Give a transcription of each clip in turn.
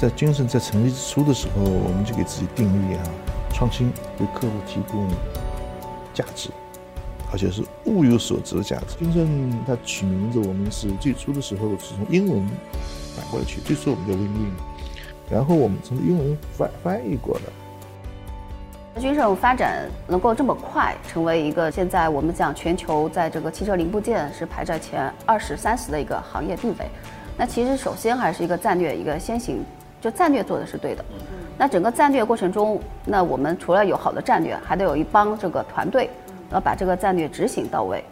在君盛在成立之初的时候，我们就给自己定义啊，创新为客户提供价值，而且是物有所值的价值。君盛它取名字，我们是最初的时候是从英文反过来取，最初我们叫 Win-Win，然后我们从英文翻翻译过来。君盛发展能够这么快，成为一个现在我们讲全球在这个汽车零部件是排在前二十三十的一个行业地位，那其实首先还是一个战略一个先行。就战略做的是对的，那整个战略过程中，那我们除了有好的战略，还得有一帮这个团队，要把这个战略执行到位。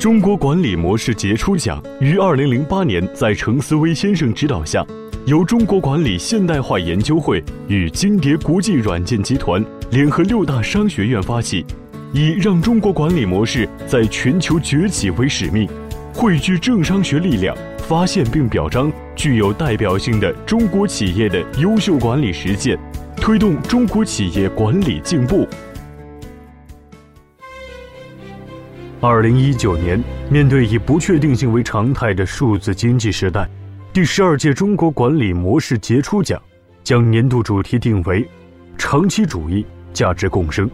中国管理模式杰出奖于二零零八年在程思威先生指导下，由中国管理现代化研究会与金蝶国际软件集团。联合六大商学院发起，以让中国管理模式在全球崛起为使命，汇聚政商学力量，发现并表彰具有代表性的中国企业的优秀管理实践，推动中国企业管理进步。二零一九年，面对以不确定性为常态的数字经济时代，第十二届中国管理模式杰出奖将年度主题定为“长期主义”。价值共生，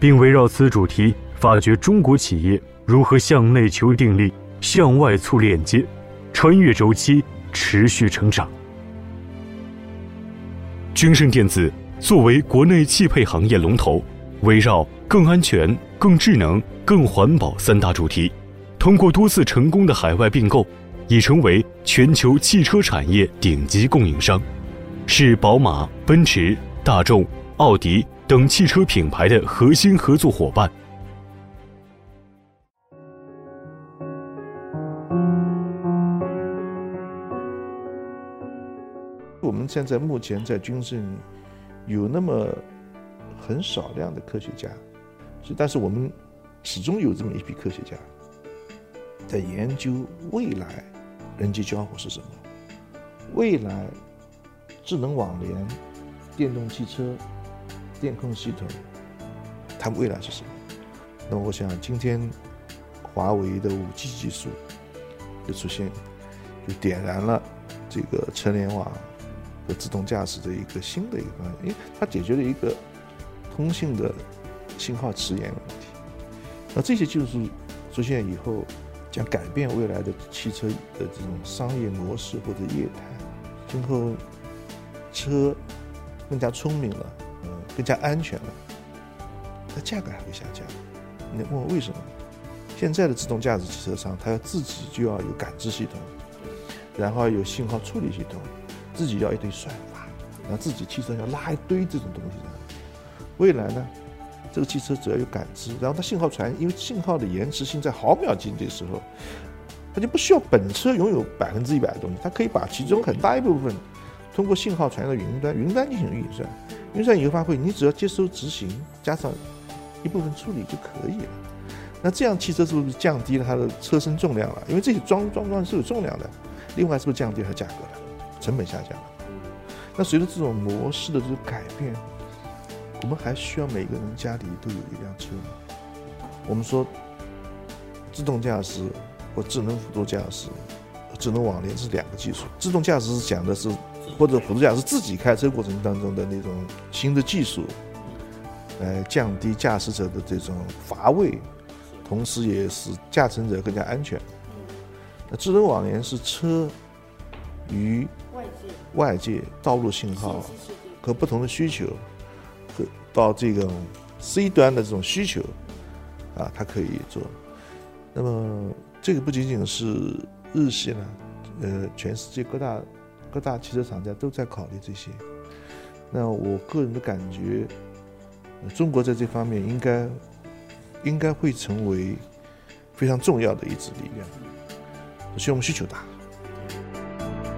并围绕此主题发掘中国企业如何向内求定力、向外促链接，穿越周期持续成长。君盛电子作为国内汽配行业龙头，围绕更安全、更智能、更环保三大主题，通过多次成功的海外并购，已成为全球汽车产业顶级供应商，是宝马、奔驰、大众、奥迪。等汽车品牌的核心合作伙伴。我们现在目前在军盛有那么很少量的科学家，是但是我们始终有这么一批科学家在研究未来人机交互是什么，未来智能网联、电动汽车。电控系统，它未来是什么？那我想今天华为的五 G 技术的出现，就点燃了这个车联网和自动驾驶的一个新的一个方向，因为它解决了一个通信的信号迟延问题。那这些技术出现以后，将改变未来的汽车的这种商业模式或者业态。今后车更加聪明了。更加安全了，它价格还会下降。你问我为什么？现在的自动驾驶汽车商，它要自己就要有感知系统，然后有信号处理系统，自己要一堆算法，然后自己汽车要拉一堆这种东西的。未来呢，这个汽车只要有感知，然后它信号传，因为信号的延迟性在毫秒级的时候，它就不需要本车拥有百分之一百的东西，它可以把其中很大一部分通过信号传到云端，云端进行运算。运算以后发挥，你只要接收执行，加上一部分处理就可以了。那这样汽车是不是降低了它的车身重量了？因为这些装装装是有重量的。另外是不是降低了价格了？成本下降了。那随着这种模式的这个改变，我们还需要每个人家里都有一辆车吗？我们说自动驾驶或智能辅助驾驶、智能网联是两个技术。自动驾驶是讲的是。或者辅助驾驶自己开车过程当中的那种新的技术，来降低驾驶者的这种乏味，同时也使驾乘者更加安全。那智能网联是车与外界外界道路信号和不同的需求和到这种 C 端的这种需求啊，它可以做。那么这个不仅仅是日系了，呃，全世界各大。各大汽车厂家都在考虑这些，那我个人的感觉，中国在这方面应该应该会成为非常重要的一支力量。首先，我们需求大。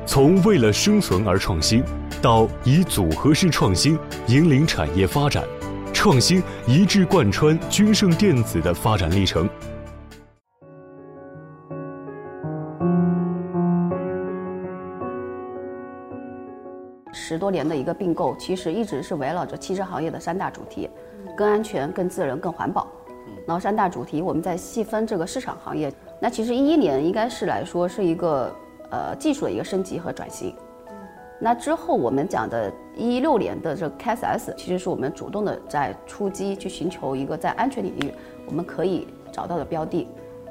从为了生存而创新，到以组合式创新引领产业发展，创新一致贯穿君盛电子的发展历程。十多年的一个并购，其实一直是围绕着汽车行业的三大主题：更安全、更自然、更环保。然后三大主题，我们再细分这个市场行业。那其实一一年应该是来说是一个呃技术的一个升级和转型。那之后我们讲的一六年的这个 KSS，其实是我们主动的在出击去寻求一个在安全领域我们可以找到的标的。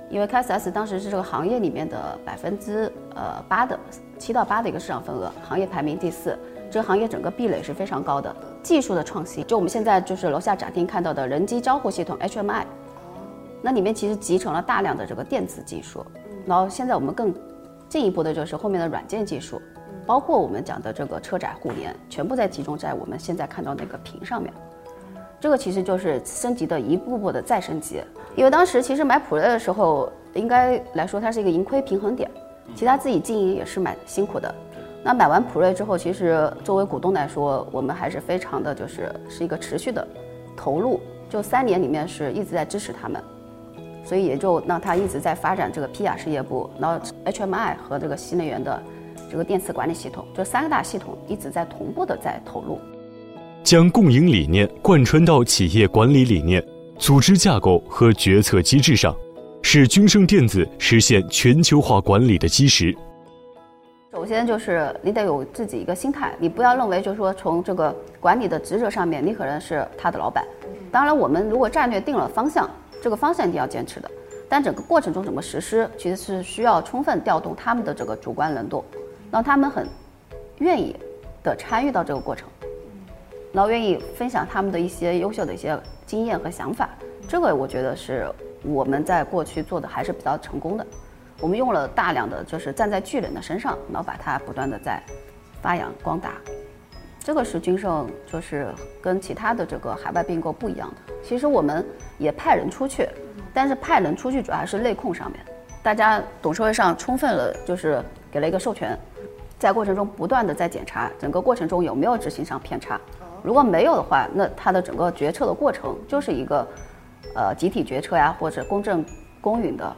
因为 KSS 当时是这个行业里面的百分之呃八的七到八的一个市场份额，行业排名第四，这个行业整个壁垒是非常高的。技术的创新，就我们现在就是楼下展厅看到的人机交互系统 HMI，那里面其实集成了大量的这个电子技术。然后现在我们更进一步的就是后面的软件技术，包括我们讲的这个车载互联，全部在集中在我们现在看到那个屏上面。这个其实就是升级的一步步的再升级。因为当时其实买普锐的时候，应该来说它是一个盈亏平衡点，其他自己经营也是蛮辛苦的。那买完普瑞之后，其实作为股东来说，我们还是非常的就是是一个持续的投入，就三年里面是一直在支持他们，所以也就让他一直在发展这个皮雅事业部，然后 HMI 和这个新能源的这个电磁管理系统，这三个大系统一直在同步的在投入，将共赢理念贯穿到企业管理理念。组织架构和决策机制上，是君盛电子实现全球化管理的基石。首先就是你得有自己一个心态，你不要认为就是说从这个管理的职责上面，你可能是他的老板。当然，我们如果战略定了方向，这个方向一定要坚持的。但整个过程中怎么实施，其实是需要充分调动他们的这个主观能动，让他们很愿意的参与到这个过程。然后愿意分享他们的一些优秀的一些经验和想法，这个我觉得是我们在过去做的还是比较成功的。我们用了大量的就是站在巨人的身上，然后把它不断的在发扬光大。这个是君盛就是跟其他的这个海外并购不一样的。其实我们也派人出去，但是派人出去主要还是内控上面，大家董事会上充分了就是给了一个授权，在过程中不断的在检查整个过程中有没有执行上偏差。如果没有的话，那它的整个决策的过程就是一个，呃，集体决策呀，或者公正公允的。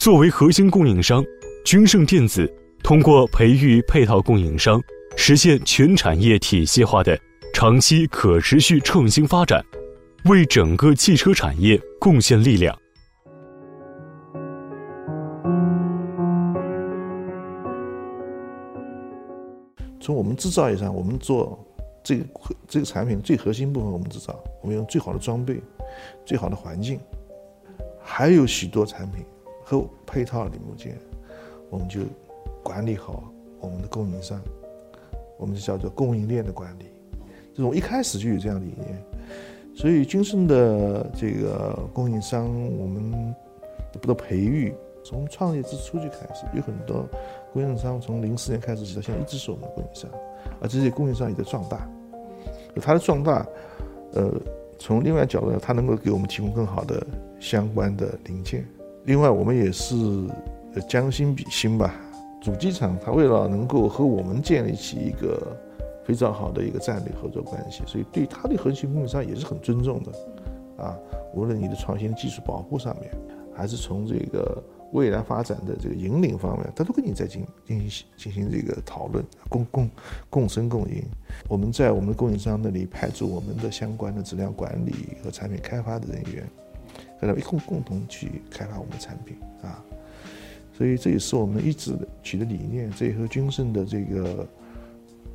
作为核心供应商，君盛电子通过培育配套供应商，实现全产业体系化的长期可持续创新发展，为整个汽车产业贡献力量。从我们制造业上，我们做。这个这个产品最核心部分我们制造，我们用最好的装备、最好的环境，还有许多产品和配套零部件，我们就管理好我们的供应商，我们就叫做供应链的管理。这种一开始就有这样的理念，所以军胜的这个供应商，我们不的培育，从创业之初就开始，有很多供应商从零四年开始到现在一直是我们的供应商。而这些供应商也在壮大，它的壮大，呃，从另外角度，它能够给我们提供更好的相关的零件。另外，我们也是将心比心吧。主机厂它为了能够和我们建立起一个非常好的一个战略合作关系，所以对它的核心供应商也是很尊重的。啊，无论你的创新技术保护上面，还是从这个。未来发展的这个引领方面，他都跟你在进进行进行这个讨论，共共共生共赢。我们在我们的供应商那里派驻我们的相关的质量管理和产品开发的人员，大家一共共同去开发我们的产品啊。所以这也是我们一直取的理念，这也和君胜的这个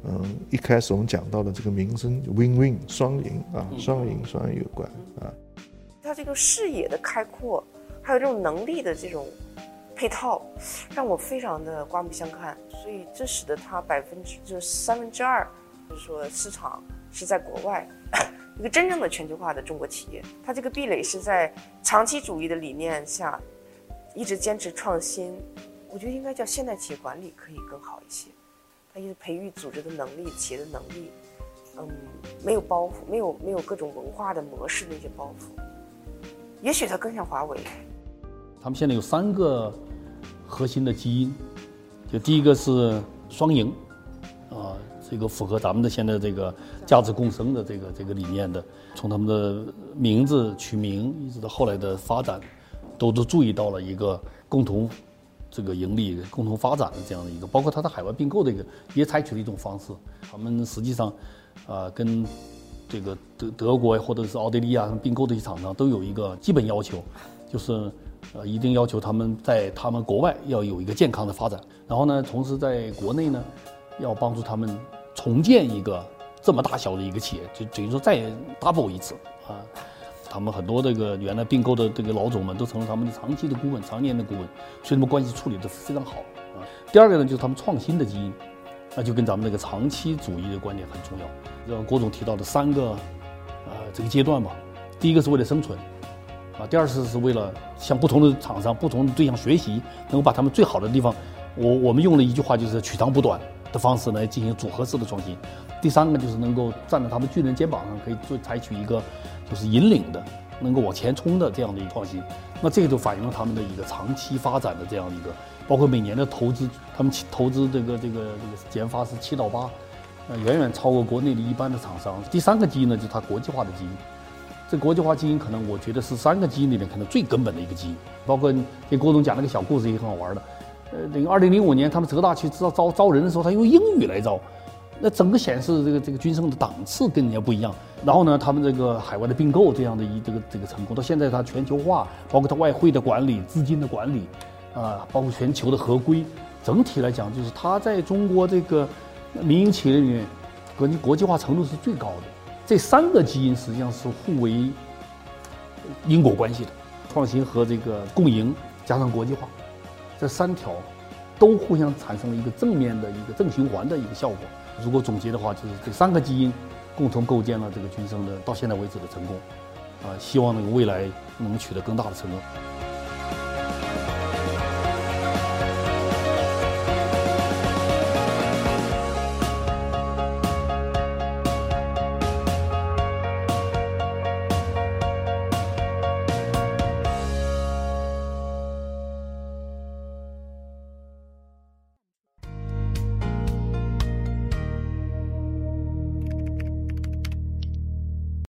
嗯一开始我们讲到的这个名声 “win win” 双赢啊，双赢双赢有关啊。他这个视野的开阔。还有这种能力的这种配套，让我非常的刮目相看。所以这使得他百分之就是三分之二，就是说市场是在国外，一个真正的全球化的中国企业。它这个壁垒是在长期主义的理念下，一直坚持创新。我觉得应该叫现代企业管理可以更好一些。它一直培育组织的能力、企业的能力，嗯，没有包袱，没有没有各种文化的模式那些包袱。也许它更像华为。他们现在有三个核心的基因，就第一个是双赢，这个符合咱们的现在这个价值共生的这个这个理念的。从他们的名字取名一直到后来的发展，都都注意到了一个共同这个盈利、共同发展的这样的一个，包括它的海外并购的一个，也采取了一种方式。他们实际上，啊，跟这个德德国或者是奥地利啊并购的一些厂商都有一个基本要求，就是呃，一定要求他们在他们国外要有一个健康的发展。然后呢，同时在国内呢，要帮助他们重建一个这么大小的一个企业，就等于说再 double 一次啊。他们很多这个原来并购的这个老总们都成了他们的长期的顾问、常年的顾问，所以他们关系处理的非常好啊。第二个呢，就是他们创新的基因，那就跟咱们这个长期主义的观点很重要。像郭总提到的三个，呃，这个阶段吧，第一个是为了生存，啊，第二次是为了向不同的厂商、不同的对象学习，能够把他们最好的地方，我我们用了一句话，就是取长补短的方式来进行组合式的创新。第三个就是能够站在他们巨人肩膀上，可以做采取一个。就是引领的，能够往前冲的这样的一个创新，那这个就反映了他们的一个长期发展的这样的一个，包括每年的投资，他们投资这个这个这个研发是七到八，呃，远远超过国内的一般的厂商。第三个基因呢，就是它国际化的基因。这国际化基因可能我觉得是三个基因里面可能最根本的一个基因。包括给郭总讲那个小故事也很好玩的，呃，那个二零零五年他们浙大去招招招人的时候，他用英语来招。那整个显示这个这个军生的档次跟人家不一样，然后呢，他们这个海外的并购这样的一这个这个成功，到现在它全球化，包括它外汇的管理、资金的管理，啊，包括全球的合规，整体来讲，就是它在中国这个民营企业里面，国际国际化程度是最高的。这三个基因实际上是互为因果关系的，创新和这个共赢加上国际化，这三条都互相产生了一个正面的一个正循环的一个效果。如果总结的话，就是这三个基因共同构建了这个军生的到现在为止的成功，啊，希望那个未来能取得更大的成功。